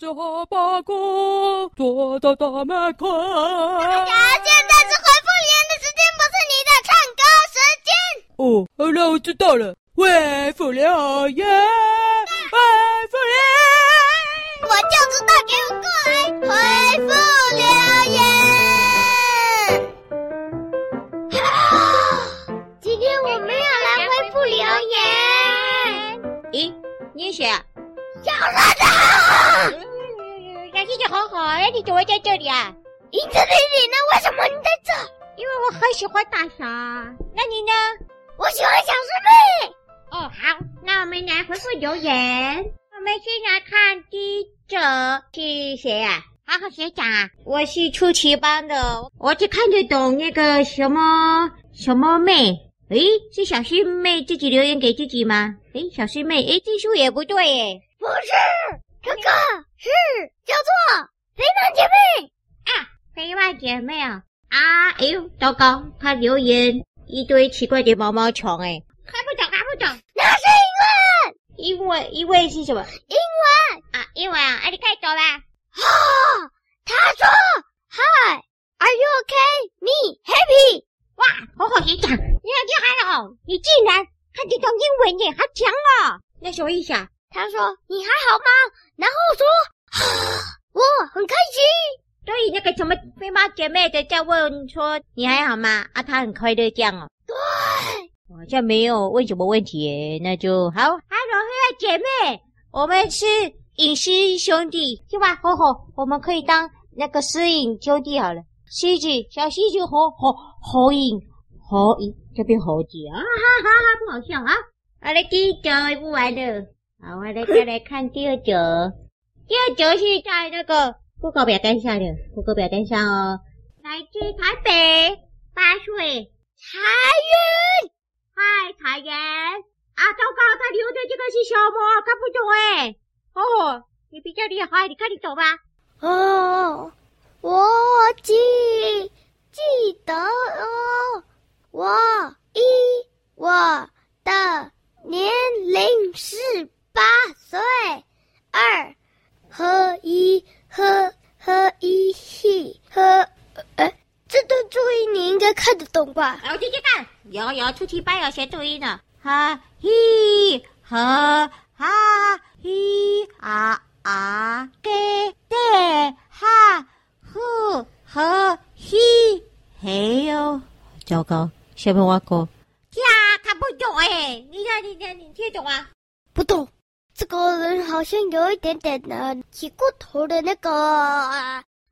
着哈巴狗坐在大门口。呀，现在是回复留言的时间，不是你的唱歌时间。哦，好了，我知道了。回复留言，回复留言，我就知道，给我过来，在这里啊？你在这里呢？为什么你在这？因为我很喜欢大侠。那你呢？我喜欢小师妹。哦，好，那我们来回复留言。我们先来看第一者是谁呀？好好学长啊，我是初期班的，我只看得懂那个什么什么妹。诶，是小师妹自己留言给自己吗？诶，小师妹，诶，字数也不对诶。不是，哥哥是叫做肥胖姐妹啊，肥胖姐妹啊啊！哎呦，糟糕，他留言一堆奇怪的毛毛虫诶，看不懂，看不懂。那是英文，英文，英文是什么？英文啊，英文啊，啊，你看懂了？啊，他说，Hi，Are you okay? Me happy。哇，好好学长，你好厉害哦，你竟然看得懂英文耶，好强哦！那什么意思啊？他说：“你还好吗？”然后说：“我很开心。”所以那个什么飞猫姐妹的在问说：“你还好吗？”啊，她很快乐这样哦。对，好像没有问什么问题耶，那就好。Hello，飞猫姐妹，我们是影狮兄弟，是吧？吼吼，我们可以当那个狮影兄弟好了。狮子，小狮子，猴猴猴影，猴影这边猴子啊，哈哈哈，不好笑啊！好了，第一章不玩了。好，我来再来看第二则。这就是在那个布告表单上的，布告表单上哦。来自台北，八岁，彩云，嗨，彩云。啊，糟糕，他留的这个是什么？看不懂哎。哦，你比较厉害，你看你走吧？哦，我记记得哦，我一我的年龄是。八岁，二和一和和一起和，哎，这段注音你应该看得懂吧？我继续看，有有出七班有学注音呢，哈嘿，哈哈嘿啊啊给对哈呼和嘿，嘿哟，糟糕，下面挖沟，呀，看不懂哎，你看你看你听懂吗？不懂。这个人好像有一点点的起过头的那个，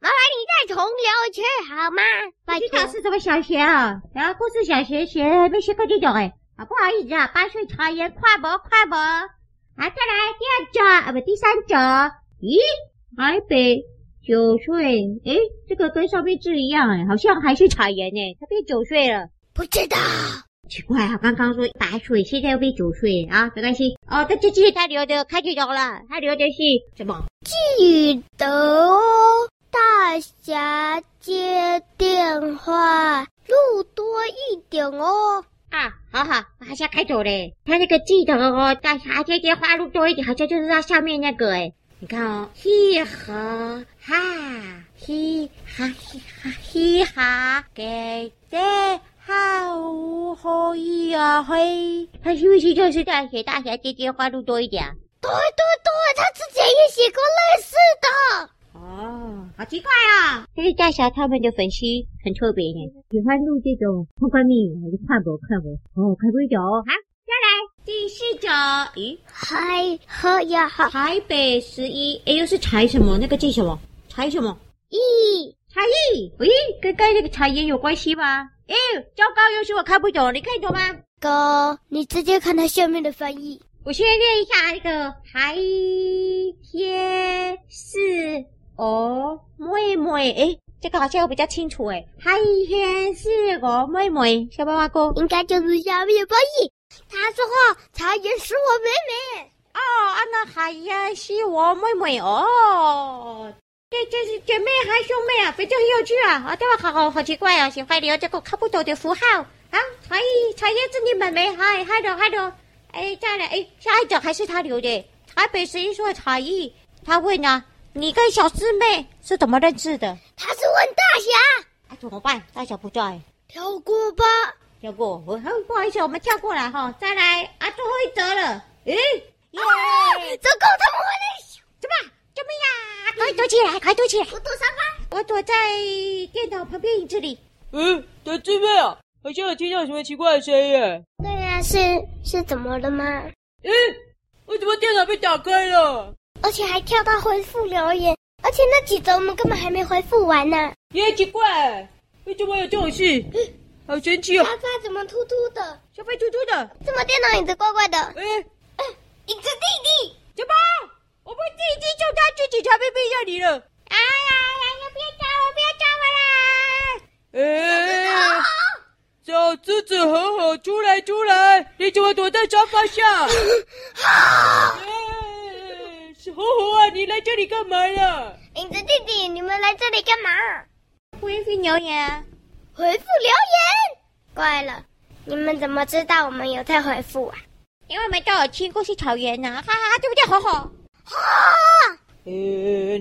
麻烦你再重留一次好吗？拜托。这是什么小学啊？然后故事小学学没学过这种哎，啊不好意思啊，八岁茶言快播快播。啊，再来第二则啊不第三则。咦，台北九岁，诶，这个跟上面字一样哎，好像还是茶言哎，他变九岁了。不知道。奇怪啊，刚刚说八岁，现在又变九岁啊，没关系。哦，这这是他留的，看见了，他留的是什么？记得哦，大侠接电话，路多一点哦。啊，好好，我还想开走嘞。他那个记得哦，大侠接电话路多一点，好像就是他下面那个哎。你看哦，嘻哈哈，嘻哈嘻哈嘻哈，给的。好可以啊，嘿，他是不是就是在写大侠接电话路多一点啊？对对对，他之前也写过类似的。哦，好奇怪啊！但是大侠他们的粉丝很特别呢，喜欢录这种通关密语，还是快播快播哦，快播一点哦。好，再来第四种，咦，嗨喝呀，好，台北十一，哎，又是柴什么？那个叫什么？柴什么？咦柴一，喂，跟刚才那个柴盐有关系吗？哎，糟糕，又是我看不懂，你看懂吗？哥，你直接看它下面的翻译。我先念一下那个海天是我妹妹，诶，这个好像我比较清楚哎。海天是我妹妹，小白花哥，应该就是下面翻译。他说话，茶颜是我妹妹。哦，啊，那海呀是我妹妹哦。这，这是姐妹还兄妹啊，非常很有趣啊！啊，对吧？好好好奇怪啊，喜欢留这个看不懂的符号啊。茶艺茶叶是你妹妹，嗨嗨的嗨的。哎，再来，哎，下一种还是他留的。台北十一岁才艺，他问啊，你跟小师妹是怎么认识的？他是问大侠。那、啊、怎么办？大侠不在，跳过吧。跳过，我很不好意思，我们跳过来哈。再来啊，最后一则了。诶，耶！糟糕，他们回来！怎么？救命呀！快躲起来，快躲起来！我躲沙发，我躲在电脑旁边影子里。嗯，小师妹啊，好像有听到什么奇怪的声音。对呀、啊，是是怎么了吗？嗯，为什么电脑被打开了？而且还跳到回复留言，而且那几则我们根本还没回复完呢。也奇怪，为什么有这种事？好神奇哦！沙发怎么突突的？沙发突突的？怎么电脑影子怪怪的？哎，影子弟弟，怎么？我不是已经叫他去警察边边让你了？哎呀呀！你别抓我，不要叫我啦！哎，小狮子好好，出来出来！你怎么躲在沙发下？啊！哎，是吼吼啊！你来这里干嘛呀？影子弟弟，你们来这里干嘛？回复留言。回复留言，怪了，你们怎么知道我们有在回复啊？因为我们都有听故事草原呢，哈哈，对不对，火火？哈！哎，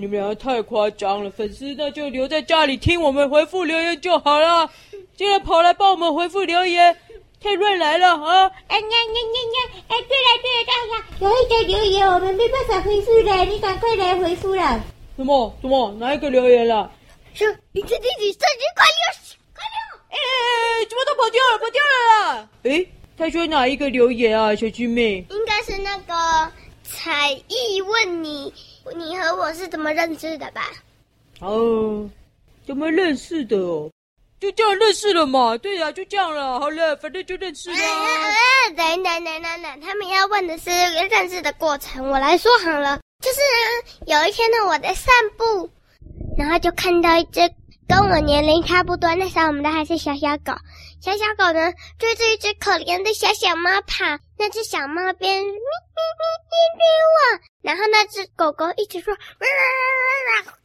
你们两个太夸张了，粉丝那就留在家里听我们回复留言就好了，竟然跑来帮我们回复留言，太乱来了啊！哎呀呀呀呀！哎，对了对了，大侠，有一个留言我们没办法回复了，你赶快来回复了。什么什么？哪一个留言了？是你这弟弟生日快乐！哎，怎么都跑掉了？跑掉了啦！哎，他说哪一个留言啊，小师妹？应该是那个彩艺问你，你和我是怎么认识的吧？哦，怎么认识的哦？就这样认识了嘛？对呀、就这样了。好了，反正就认识了。等等等等等，他们要问的是认识的过程，我来说好了。就是呢，有一天呢，我在散步，然后就看到一只。跟我年龄差不多，那时候我们都还是小小狗。小小狗呢，追着一只可怜的小小猫跑，那只小猫边咪咪咪咪追我，然后那只狗狗一直说，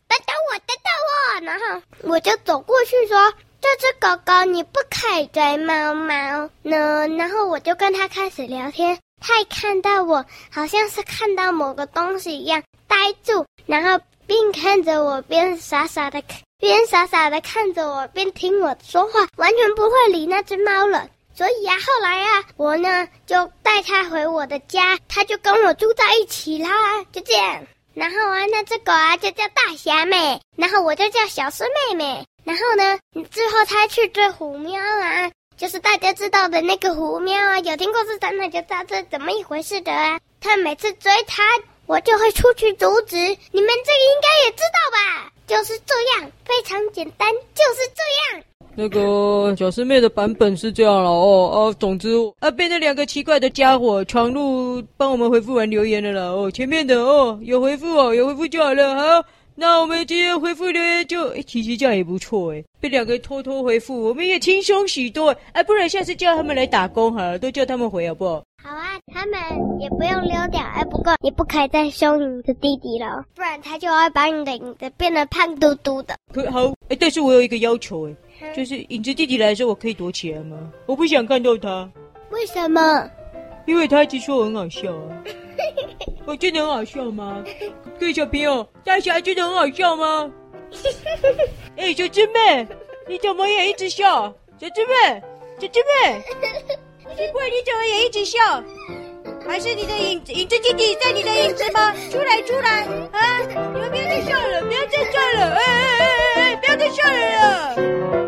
等等我，等等我，然后我就走过去说：“这只狗狗你不可以追猫猫呢。”然后我就跟它开始聊天，它一看到我，好像是看到某个东西一样呆住，然后边看着我，边傻傻的看。边傻傻的看着我，边听我说话，完全不会理那只猫了。所以啊，后来啊，我呢就带它回我的家，它就跟我住在一起啦，就这样。然后啊，那只狗啊就叫大侠妹，然后我就叫小师妹妹。然后呢，最后他去追虎喵啊，就是大家知道的那个虎喵啊，有听过这张的就知道这怎么一回事的啊。他每次追他，我就会出去阻止。你们这个应该也知道吧？就是这样，非常简单，就是这样。那个小师妹的版本是这样了哦哦，总之啊，被那两个奇怪的家伙闯入，帮我们回复完留言的了哦。前面的哦有回复哦，有回复就好了。好，那我们今天回复留言就，诶其实这样也不错诶，被两个偷偷回复，我们也轻松许多。哎，不然下次叫他们来打工好了，都叫他们回好不好？好啊，他们也不用溜掉。哎，不过你不可以再凶你的弟弟了，不然他就会把你的影子变得胖嘟嘟的。可好？哎，但是我有一个要求，哎、嗯，就是影子弟弟来的时候，我可以躲起来吗？我不想看到他。为什么？因为他一直说我很好笑啊。我 真的很好笑吗？各位小朋友，大侠真的很好笑吗？哎，小师妹，你怎么也一直笑？小师妹，小师妹。奇怪，你怎么也一直笑？还是你的影子影子弟弟在你的影子吗？出来出来啊！你们不要再笑了，不要再笑了！哎哎哎哎哎！不要再笑了！